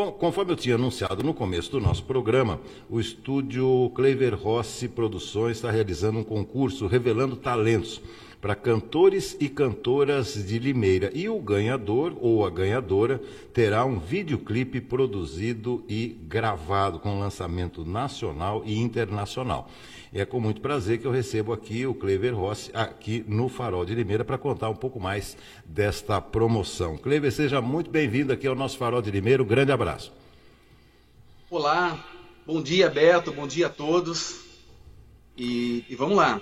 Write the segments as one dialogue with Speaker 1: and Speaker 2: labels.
Speaker 1: Bom, conforme eu tinha anunciado no começo do nosso programa, o estúdio Clever Rossi Produções está realizando um concurso revelando talentos para cantores e cantoras de Limeira. E o ganhador ou a ganhadora terá um videoclipe produzido e gravado com lançamento nacional e internacional. E é com muito prazer que eu recebo aqui o Clever Rossi, aqui no Farol de Limeira, para contar um pouco mais desta promoção. Clever, seja muito bem-vindo aqui ao nosso Farol de Limeira. Um grande abraço.
Speaker 2: Olá, bom dia, Beto, bom dia a todos. E, e vamos lá.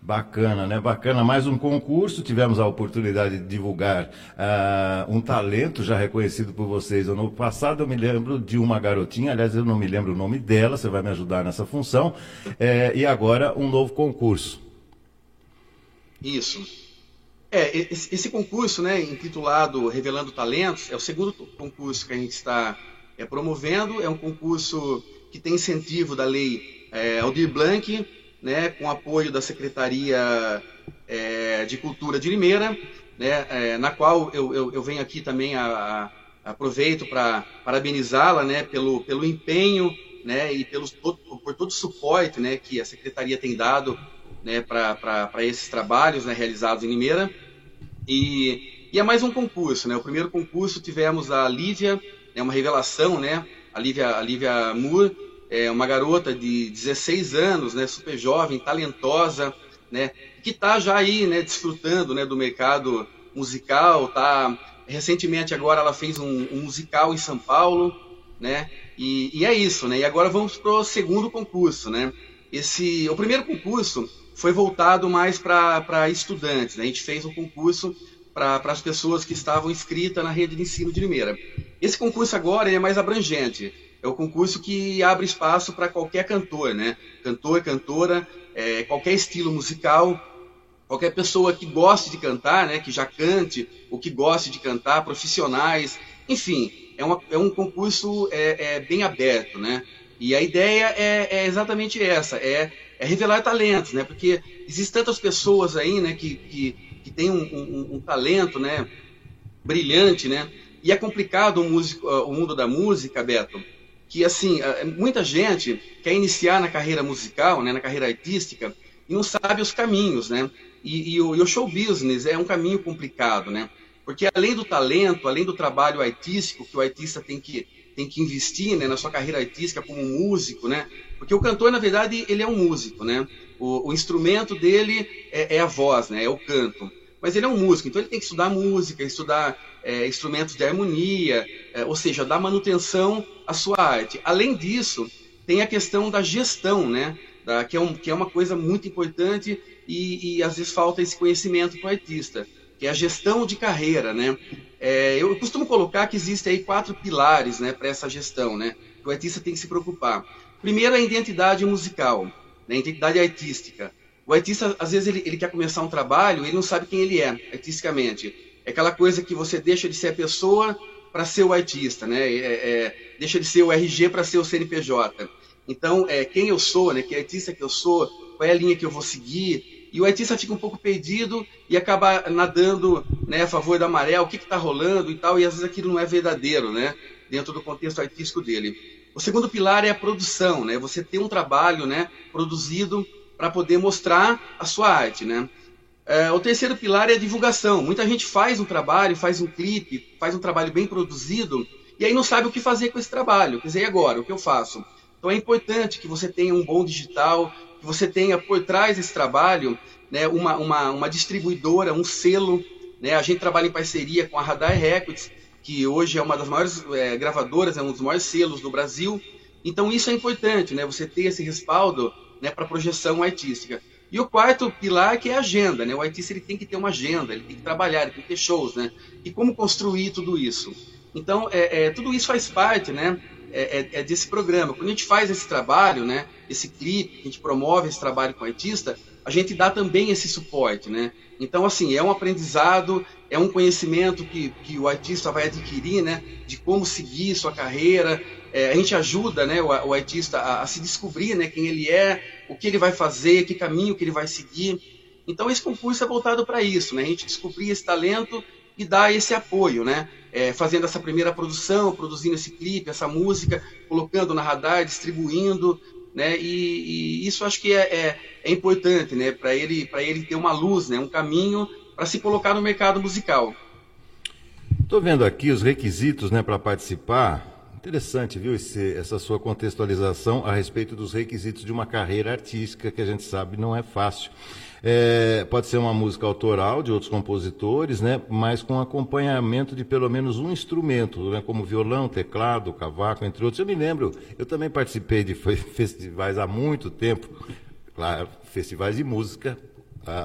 Speaker 1: Bacana, né? Bacana. Mais um concurso. Tivemos a oportunidade de divulgar uh, um talento já reconhecido por vocês. No passado eu me lembro de uma garotinha, aliás, eu não me lembro o nome dela, você vai me ajudar nessa função. É, e agora um novo concurso.
Speaker 2: Isso. É, esse, esse, concurso, né, intitulado Revelando Talentos, é o segundo concurso que a gente está é, promovendo. É um concurso que tem incentivo da lei é, Aldir Blanc né, com apoio da Secretaria é, de Cultura de Limeira, né, é, na qual eu, eu, eu, venho aqui também a, a aproveito para parabenizá-la né, pelo, pelo empenho né, e pelos, por todo o suporte né, que a Secretaria tem dado né, para esses trabalhos né, realizados em Limeira. E, e, é mais um concurso. Né? O primeiro concurso tivemos a Lívia, né, uma revelação, né, a Lívia, a Lívia Moore, é uma garota de 16 anos, né, super jovem, talentosa, né, que está já aí, né, desfrutando, né, do mercado musical, tá recentemente agora ela fez um, um musical em São Paulo, né, e, e, é isso, né, e agora vamos para o segundo concurso, né, esse, o primeiro concurso foi voltado mais para estudantes, né, a gente fez um concurso para as pessoas que estavam inscritas na rede de ensino de Limeira. Esse concurso agora é mais abrangente, é o concurso que abre espaço para qualquer cantor, né? Cantor, cantora, é, qualquer estilo musical, qualquer pessoa que goste de cantar, né? Que já cante, ou que goste de cantar, profissionais, enfim, é, uma, é um concurso é, é, bem aberto, né? E a ideia é, é exatamente essa, é, é, revelar talentos, né? Porque existem tantas pessoas aí, né? Que, que, que têm um, um, um talento, né? Brilhante, né? E é complicado o, músico, o mundo da música, Beto, que assim muita gente quer iniciar na carreira musical, né, na carreira artística e não sabe os caminhos, né? E, e, o, e, o, show business é um caminho complicado, né? Porque além do talento, além do trabalho artístico que o artista tem que tem que investir né, na sua carreira artística como músico, né? Porque o cantor, na verdade, ele é um músico, né? O, o instrumento dele é, é, a voz, né? É o canto. Mas ele é um músico, então ele tem que estudar música, estudar é, instrumentos de harmonia, é, ou seja, dar manutenção à sua arte. Além disso, tem a questão da gestão, né? Da, que, é um, que é uma coisa muito importante e, e às vezes falta esse conhecimento para o artista, que é a gestão de carreira, né? É, eu costumo colocar que existem aí quatro pilares, né, para essa gestão, né? Que o artista tem que se preocupar. Primeiro, a identidade musical, né, a identidade artística. O artista, às vezes, ele, ele quer começar um trabalho, ele não sabe quem ele é artisticamente. É aquela coisa que você deixa de ser a pessoa para ser o artista, né? É, é, deixa de ser o RG para ser o CNPJ. Então, é, quem eu sou, né? Que artista que eu sou, qual é a linha que eu vou seguir? E o artista fica um pouco perdido e acaba nadando né, a favor da maré, o que está rolando e tal, e às vezes aquilo não é verdadeiro, né? Dentro do contexto artístico dele. O segundo pilar é a produção, né? Você ter um trabalho, né? Produzido para poder mostrar a sua arte, né? É, o terceiro pilar é a divulgação. Muita gente faz um trabalho, faz um clipe, faz um trabalho bem produzido e aí não sabe o que fazer com esse trabalho. Quer dizer, e agora? O que eu faço? Então é importante que você tenha um bom digital, que você tenha por trás desse trabalho né, uma, uma, uma distribuidora, um selo. Né? A gente trabalha em parceria com a Radar Records, que hoje é uma das maiores é, gravadoras, é um dos maiores selos do Brasil. Então isso é importante, né? você ter esse respaldo né, para projeção artística. E o quarto pilar que é a agenda, né? O artista ele tem que ter uma agenda, ele tem que trabalhar, ele tem que ter shows, né? E como construir tudo isso? Então, é, é tudo isso faz parte, né? É, é, é, desse programa. Quando a gente faz esse trabalho, né? Esse clipe, a gente promove esse trabalho com o artista, a gente dá também esse suporte, né? Então, assim, é um aprendizado, é um conhecimento que, que o artista vai adquirir, né? De como seguir sua carreira, é, a gente ajuda né, o, o artista a, a, se descobrir né, quem ele é, o que ele vai fazer, que caminho que ele vai seguir. Então esse concurso é voltado para isso, né, a gente descobrir esse talento e dar esse apoio, né? é, fazendo essa primeira produção, produzindo esse clipe, essa música, colocando na radar, distribuindo, né? E, e isso acho que é, é, é importante, né? Para ele, para ele ter uma luz, né? Um caminho para se colocar no mercado musical.
Speaker 1: Estou vendo aqui os requisitos, né, para participar. Interessante, viu, esse, essa sua contextualização a respeito dos requisitos de uma carreira artística que a gente sabe não é fácil. É, pode ser uma música autoral de outros compositores, né, mas com acompanhamento de pelo menos um instrumento, né, como violão, teclado, cavaco, entre outros. Eu me lembro, eu também participei de festivais há muito tempo, claro, festivais de música,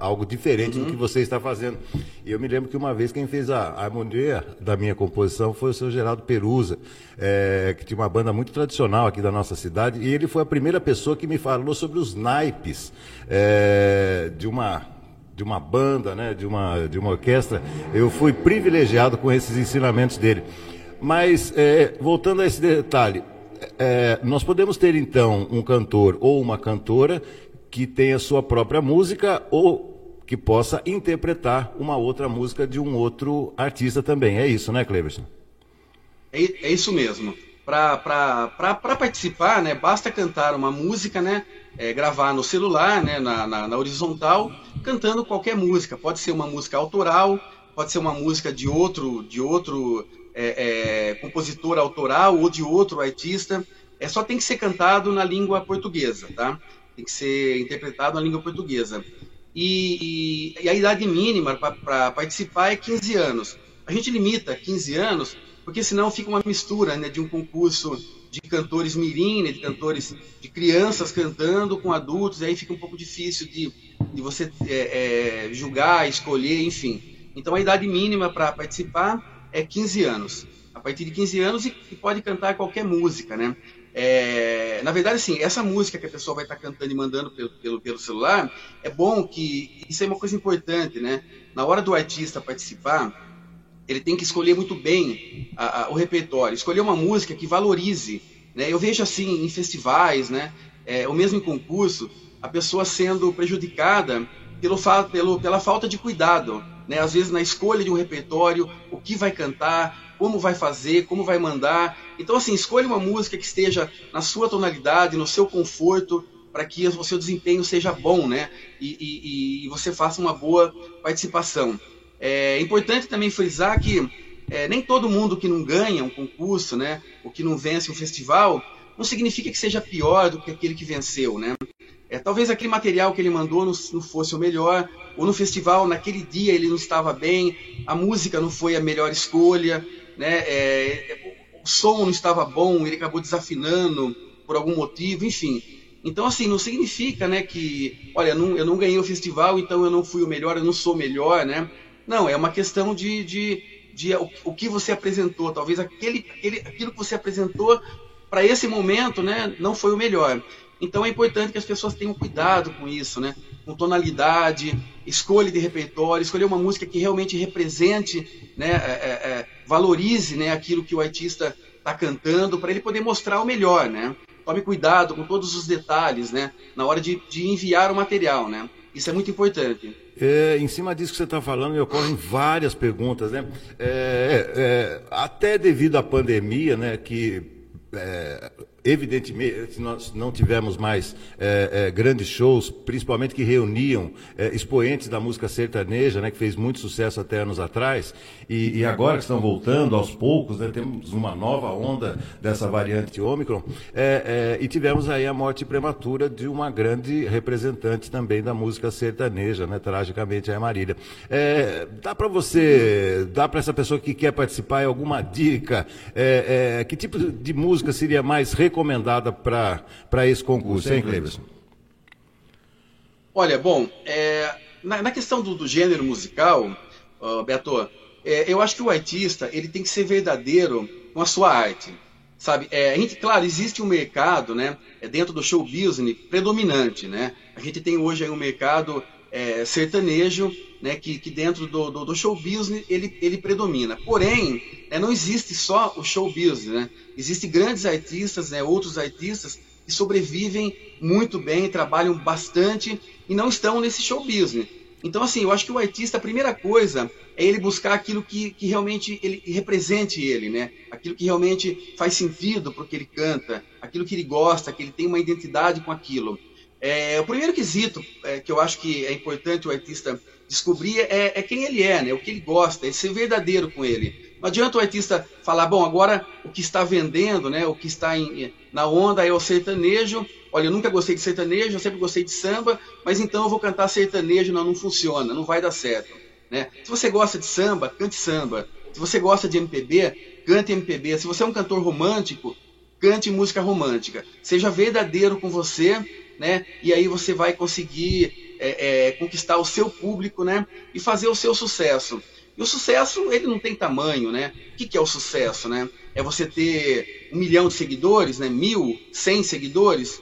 Speaker 1: algo diferente uhum. do que você está fazendo. E eu me lembro que uma vez quem fez a harmonia da minha composição foi o seu Geraldo Perusa, é, que tinha uma banda muito tradicional aqui da nossa cidade, e ele foi a primeira pessoa que me falou sobre os naipes é, de uma de uma banda, né, de uma de uma orquestra. Eu fui privilegiado com esses ensinamentos dele. Mas é, voltando a esse detalhe, é, nós podemos ter então um cantor ou uma cantora que tenha sua própria música ou que possa interpretar uma outra música de um outro artista também. É isso, né, Cleverson?
Speaker 2: É, é isso mesmo. Para participar, né, basta cantar uma música, né, é, gravar no celular, né, na, na, na, horizontal, cantando qualquer música. Pode ser uma música autoral, pode ser uma música de outro, de outro é, é, compositor autoral ou de outro artista. É só tem que ser cantado na língua portuguesa, tá? Tem que ser interpretado na língua portuguesa. E, e, a idade mínima para participar é 15 anos. A gente limita 15 anos porque senão fica uma mistura né, de um concurso de cantores mirim, né, de cantores de crianças cantando com adultos, aí fica um pouco difícil de, de você é, é, julgar, escolher, enfim. Então a idade mínima para participar é 15 anos. A partir de 15 anos e, e pode cantar qualquer música, né? É, na verdade, assim, essa música que a pessoa vai estar cantando e mandando pelo, pelo, pelo, celular, é bom que. Isso é uma coisa importante, né? Na hora do artista participar, ele tem que escolher muito bem a, a, o repertório, escolher uma música que valorize. Né? Eu vejo assim em festivais, né? É, ou mesmo em concurso, a pessoa sendo prejudicada pelo, pelo, pela falta de cuidado. Né? Às vezes na escolha de um repertório, o que vai cantar, como vai fazer, como vai mandar. Então, assim, escolha uma música que esteja na sua tonalidade, no seu conforto, para que o seu desempenho seja bom, né? E, e, e você faça uma boa participação. É importante também frisar que é, nem todo mundo que não ganha um concurso, né, ou que não vence um festival, não significa que seja pior do que aquele que venceu, né? É, talvez aquele material que ele mandou não, não, fosse o melhor, ou no festival, naquele dia, ele não estava bem, a música não foi a melhor escolha, né? É, o som não estava bom, ele acabou desafinando por algum motivo, enfim. Então, assim, não significa, né, que, olha, não, eu não ganhei o festival, então eu não fui o melhor, eu não sou o melhor, né? Não, é uma questão de, de, de o, o, que você apresentou. Talvez aquele, aquele, aquilo que você apresentou para esse momento, né, não foi o melhor. Então é importante que as pessoas tenham cuidado com isso, né? Com tonalidade, escolha de repertório, escolher uma música que realmente represente, né, é, é, valorize né, aquilo que o artista está cantando, para ele poder mostrar o melhor, né? Tome cuidado com todos os detalhes, né? Na hora de, de enviar o material, né? Isso é muito importante.
Speaker 1: É, em cima disso que você está falando, me ocorrem várias perguntas, né? É, é, até devido à pandemia, né, que Evidentemente, nós não tivemos mais é, é, grandes shows, principalmente que reuniam é, expoentes da música sertaneja, né, que fez muito sucesso até anos atrás, e, e agora que estão voltando aos poucos, né, temos uma nova onda dessa variante Ômicron, e tivemos aí a morte prematura de uma grande representante também da música sertaneja, né, tragicamente a Marília. Dá para você, dá para essa pessoa que quer participar alguma dica? que tipo de música seria mais recomendada? para esse concurso, hein, Cleverson?
Speaker 2: Olha, bom, é, na, na, questão do, do, gênero musical, uh, Beto, é, eu acho que o artista ele tem que ser verdadeiro com a sua arte. Sabe, é, a gente, claro, existe um mercado, né, é dentro do show business predominante, né? A gente tem hoje aí um mercado é, sertanejo, né, que, que dentro do, do, do, show business ele, ele predomina. Porém, né, não existe só o show business, né? Existem grandes artistas, né, outros artistas que sobrevivem muito bem, trabalham bastante e não estão nesse show business. Então, assim, eu acho que o artista, a primeira coisa é ele buscar aquilo que, que realmente ele represente ele, né? Aquilo que realmente faz sentido para o que ele canta, aquilo que ele gosta, que ele tem uma identidade com aquilo. É, o primeiro quesito é, que eu acho que é importante o artista descobrir é, é, quem ele é, né? O que ele gosta, é ser verdadeiro com ele. Não adianta o artista falar, bom, agora o que está vendendo, né? O que está em, na onda é o sertanejo olha, eu nunca gostei de sertanejo, eu sempre gostei de samba, mas então eu vou cantar sertanejo, não, não funciona, não vai dar certo. Né? Se você gosta de samba, cante samba. Se você gosta de MPB, cante MPB. Se você é um cantor romântico, cante música romântica. Seja verdadeiro com você, né? E aí você vai conseguir é, é, conquistar o seu público, né? E fazer o seu sucesso. E o sucesso, ele não tem tamanho, né? O que, que é o sucesso, né? É você ter um milhão de seguidores, né? Mil, cem seguidores?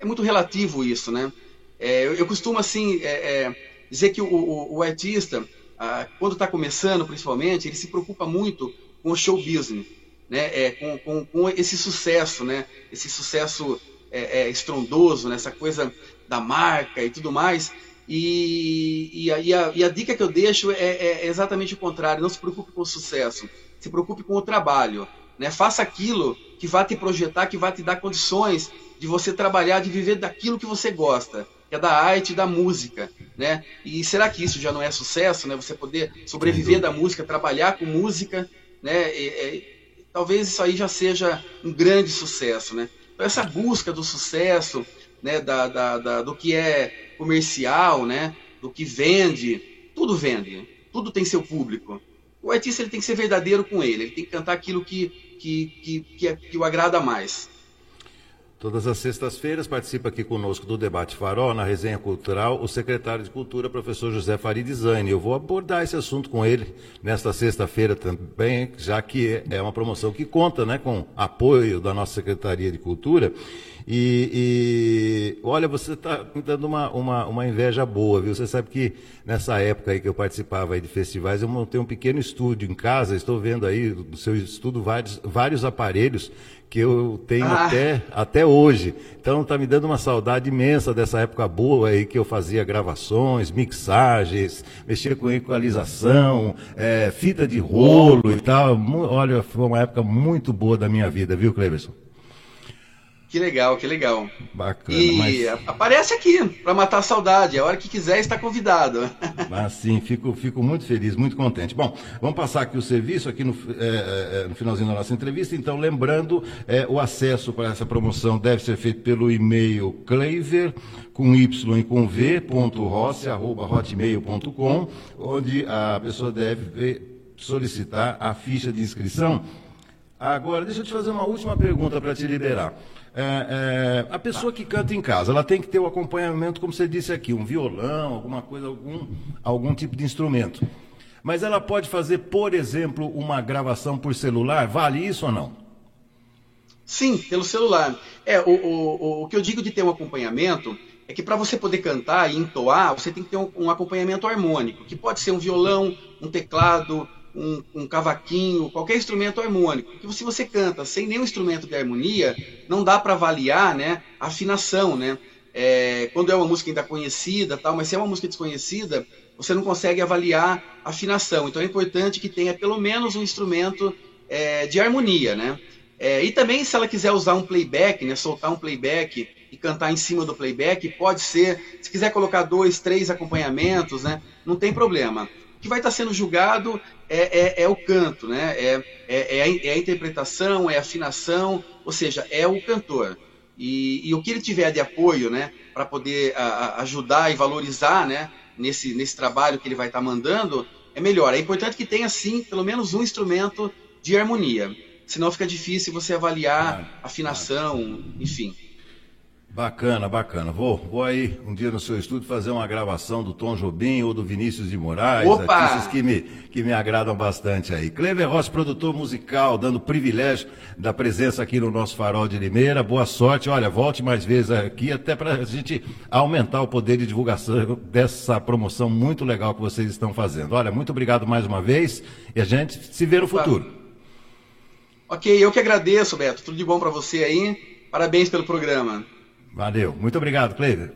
Speaker 2: é muito relativo isso, né? É, eu, eu, costumo, assim, é, é, dizer que o, o, o artista, ah, quando está começando, principalmente, ele se preocupa muito com o show business, né? É, com, com, com, esse sucesso, né? Esse sucesso é, é, estrondoso, né? essa coisa da marca e tudo mais. E, e, a, e, a, e a, dica que eu deixo é, exatamente o contrário. Não se preocupe com o sucesso, se preocupe com o trabalho. Né? Faça aquilo que vai te projetar, que vai te dar condições de você trabalhar, de viver daquilo que você gosta, que é da arte, da música, né? E será que isso já não é sucesso, né? Você poder sobreviver da música, trabalhar com música, né? E, e, talvez isso aí já seja um grande sucesso, né? Essa busca do sucesso, né? Da, da, da, do que é comercial, né? Do que vende, tudo vende, tudo tem seu público. O artista ele tem que ser verdadeiro com ele, ele tem que cantar aquilo que, que, que, que, é, que o agrada mais.
Speaker 1: Todas as sextas-feiras participa aqui conosco do Debate Farol, na resenha cultural, o secretário de Cultura, professor José Farid Zani. Eu vou abordar esse assunto com ele nesta sexta-feira também, já que é uma promoção que conta né, com apoio da nossa Secretaria de Cultura. E olha, você está me dando uma, uma, uma, inveja boa, viu? Você sabe que nessa época aí que eu participava de festivais, eu montei um pequeno estúdio em casa, estou vendo aí no seu estudo vários, vários aparelhos que eu tenho ah. até, até hoje. Então está me dando uma saudade imensa dessa época boa aí que eu fazia gravações, mixagens, mexia com equalização, é, fita de rolo e tal. Olha, foi uma época muito boa da minha vida, viu, Cleverson?
Speaker 2: Que legal, que legal.
Speaker 1: Bacana.
Speaker 2: E mas... aparece aqui para matar a saudade. A hora que quiser está convidado.
Speaker 1: Mas sim, fico, fico muito feliz, muito contente. Bom, vamos passar aqui o serviço aqui no, é, é, no finalzinho da nossa entrevista. Então, lembrando, é, o acesso para essa promoção deve ser feito pelo e-mail Clever com y e com v ponto rossi, arroba hotmail.com, onde a pessoa deve solicitar a ficha de inscrição. Agora, deixa eu te fazer uma última pergunta para te liderar. É, é, a pessoa que canta em casa, ela tem que ter o acompanhamento, como você disse aqui, um violão, alguma coisa, algum, algum tipo de instrumento. Mas ela pode fazer, por exemplo, uma gravação por celular? Vale isso ou não?
Speaker 2: Sim, pelo celular. É, o, o, o que eu digo de ter um acompanhamento é que para você poder cantar e entoar, você tem que ter um, um acompanhamento harmônico, que pode ser um violão, um teclado, um, um, cavaquinho, qualquer instrumento harmônico. Porque se você canta sem nenhum instrumento de harmonia, não dá para avaliar né, a afinação. Né? É, quando é uma música ainda conhecida, tal, mas se é uma música desconhecida, você não consegue avaliar a afinação. Então é importante que tenha pelo menos um instrumento é, de harmonia. Né? É, e também, se ela quiser usar um playback, né, soltar um playback e cantar em cima do playback, pode ser. Se quiser colocar dois, três acompanhamentos, né, não tem problema. Que vai estar sendo julgado é, é, é o canto, né? É, é, é, a, é, a, interpretação, é a afinação, ou seja, é o cantor. E, e o que ele tiver de apoio, né, para poder a, a ajudar e valorizar, né, nesse, nesse trabalho que ele vai estar mandando, é melhor. É importante que tenha, sim, pelo menos um instrumento de harmonia. Senão fica difícil você avaliar afinação, enfim.
Speaker 1: Bacana, bacana. Vou, vou aí um dia no seu estúdio fazer uma gravação do Tom Jobim ou do Vinícius de Moraes,
Speaker 2: Opa!
Speaker 1: artistas que me, que me agradam bastante aí. Clever Ross, produtor musical, dando privilégio da presença aqui no nosso Farol de Limeira. Boa sorte. Olha, volte mais vezes aqui, até para a gente aumentar o poder de divulgação dessa promoção muito legal que vocês estão fazendo. Olha, muito obrigado mais uma vez e a gente se vê no futuro.
Speaker 2: Ok, eu que agradeço, Beto. Tudo de bom para você aí. Parabéns pelo programa.
Speaker 1: Valeu. Muito obrigado, Cleider.